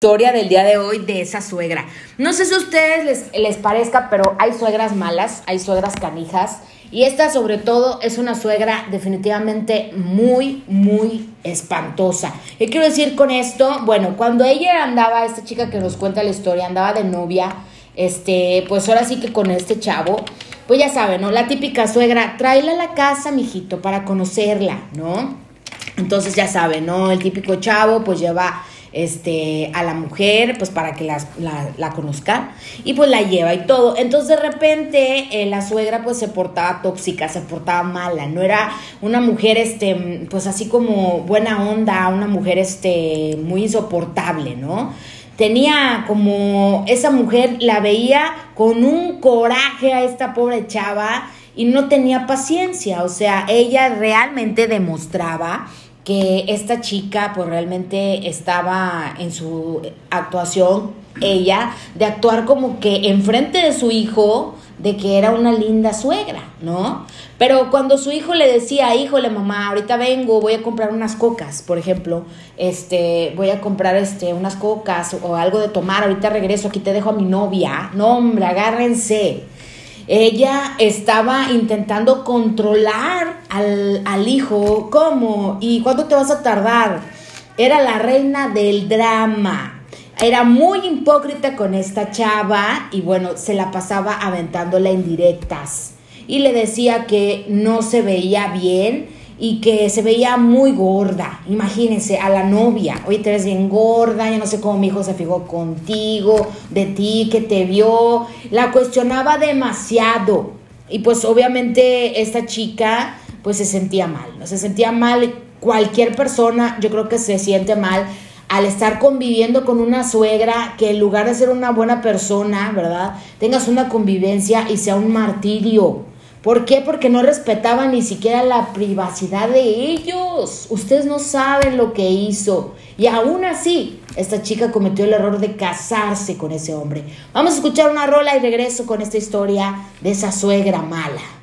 historia del día de hoy de esa suegra. No sé si a ustedes les, les, parezca, pero hay suegras malas, hay suegras canijas. Y esta sobre todo es una suegra definitivamente muy, muy espantosa. ¿Qué quiero decir con esto? Bueno, cuando ella andaba, esta chica que nos cuenta la historia, andaba de novia, este, pues ahora sí que con este chavo, pues ya saben, ¿no? La típica suegra, tráela a la casa, mijito, para conocerla, ¿no? Entonces ya saben, ¿no? El típico chavo, pues lleva este, a la mujer, pues para que la, la, conozca, y pues la lleva y todo. Entonces de repente eh, la suegra pues se portaba tóxica, se portaba mala, no era una mujer, este, pues así como buena onda, una mujer, este, muy insoportable, ¿no? Tenía como, esa mujer la veía con un coraje a esta pobre chava y no tenía paciencia, o sea, ella realmente demostraba que esta chica pues realmente estaba en su actuación, ella, de actuar como que enfrente de su hijo, de que era una linda suegra, ¿no? Pero cuando su hijo le decía, híjole mamá, ahorita vengo, voy a comprar unas cocas, por ejemplo, este, voy a comprar este, unas cocas o algo de tomar, ahorita regreso, aquí te dejo a mi novia, no hombre, agárrense ella estaba intentando controlar al, hijo. ¿Cómo? ¿Y cuánto te vas a tardar? Era la reina del drama. Era muy hipócrita con esta chava y bueno, se la pasaba aventándola en directas. Y le decía que no se veía bien y que se veía muy gorda. Imagínense, a la novia, oye, te ves bien gorda, ya no sé cómo mi hijo se fijó contigo, de ti, que te vio. La cuestionaba demasiado. Y pues obviamente esta chica pues se sentía mal, ¿no? Se sentía mal. Cualquier persona yo creo que se siente mal al estar conviviendo con una suegra que en lugar de ser una buena persona, ¿verdad? Tengas una convivencia y sea un martirio. ¿Por qué? Porque no respetaban ni siquiera la privacidad de ellos. Ustedes no saben lo que hizo. Y aún así, esta chica cometió el error de casarse con ese hombre. Vamos a escuchar una rola y regreso con esta historia de esa suegra mala.